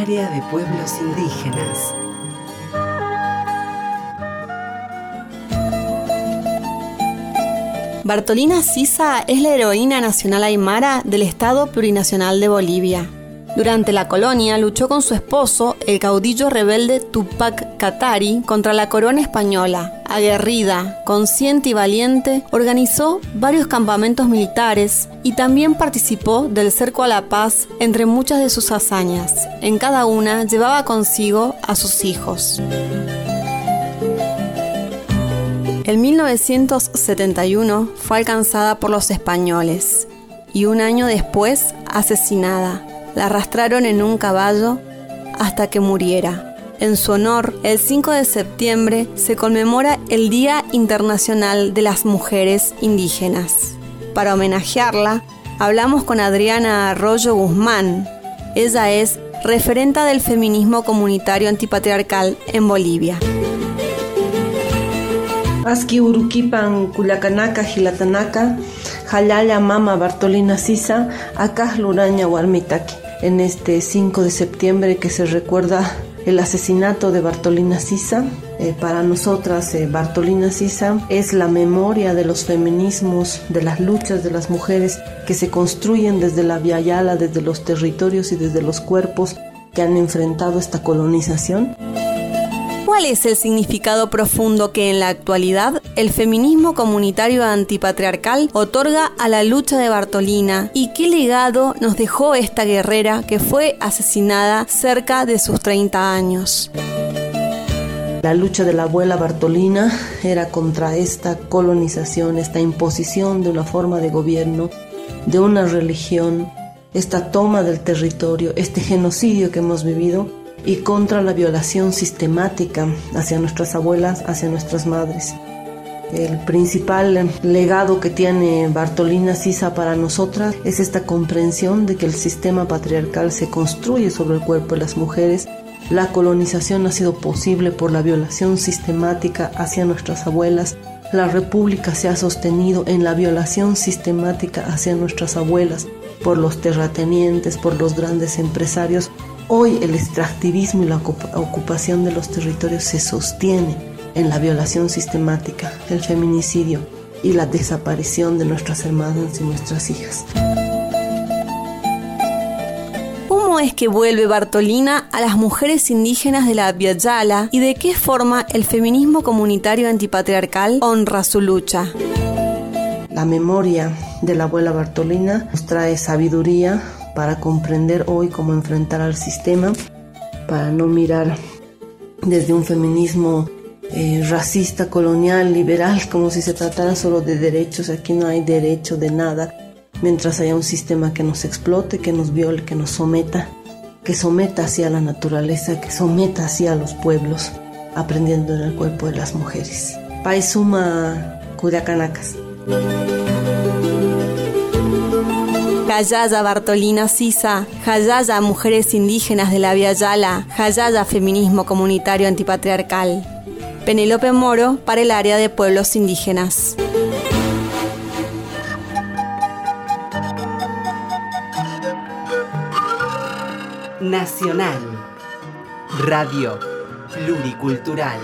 Área de Pueblos Indígenas. Bartolina Sisa es la heroína nacional aymara del Estado Plurinacional de Bolivia. Durante la colonia luchó con su esposo, el caudillo rebelde Tupac Katari, contra la corona española. Aguerrida, consciente y valiente, organizó varios campamentos militares y también participó del cerco a la paz entre muchas de sus hazañas. En cada una llevaba consigo a sus hijos. En 1971 fue alcanzada por los españoles y un año después asesinada. La arrastraron en un caballo hasta que muriera. En su honor, el 5 de septiembre se conmemora el Día Internacional de las Mujeres Indígenas. Para homenajearla, hablamos con Adriana Arroyo Guzmán. Ella es referenta del feminismo comunitario antipatriarcal en Bolivia. Aski Jalala Mama Bartolina Sisa en este 5 de septiembre que se recuerda el asesinato de Bartolina Sisa. Eh, para nosotras, eh, Bartolina Sisa es la memoria de los feminismos, de las luchas de las mujeres que se construyen desde la Via Yala, desde los territorios y desde los cuerpos que han enfrentado esta colonización. ¿Cuál es el significado profundo que en la actualidad el feminismo comunitario antipatriarcal otorga a la lucha de Bartolina y qué legado nos dejó esta guerrera que fue asesinada cerca de sus 30 años? La lucha de la abuela Bartolina era contra esta colonización, esta imposición de una forma de gobierno, de una religión, esta toma del territorio, este genocidio que hemos vivido y contra la violación sistemática hacia nuestras abuelas, hacia nuestras madres. El principal legado que tiene Bartolina Sisa para nosotras es esta comprensión de que el sistema patriarcal se construye sobre el cuerpo de las mujeres. La colonización ha sido posible por la violación sistemática hacia nuestras abuelas. La república se ha sostenido en la violación sistemática hacia nuestras abuelas por los terratenientes, por los grandes empresarios Hoy el extractivismo y la ocupación de los territorios se sostiene en la violación sistemática, el feminicidio y la desaparición de nuestras hermanas y nuestras hijas. ¿Cómo es que vuelve Bartolina a las mujeres indígenas de la Yala y de qué forma el feminismo comunitario antipatriarcal honra su lucha? La memoria de la abuela Bartolina nos trae sabiduría, para comprender hoy cómo enfrentar al sistema, para no mirar desde un feminismo eh, racista, colonial, liberal, como si se tratara solo de derechos. Aquí no hay derecho de nada, mientras haya un sistema que nos explote, que nos viole, que nos someta, que someta hacia la naturaleza, que someta hacia los pueblos, aprendiendo en el cuerpo de las mujeres. Paisuma Cuyacanacas. Jayaya Bartolina Sisa, Jayaya Mujeres Indígenas de la Via Yala, Jayaya Feminismo Comunitario Antipatriarcal. Penélope Moro para el área de pueblos indígenas. Nacional. Radio Pluricultural.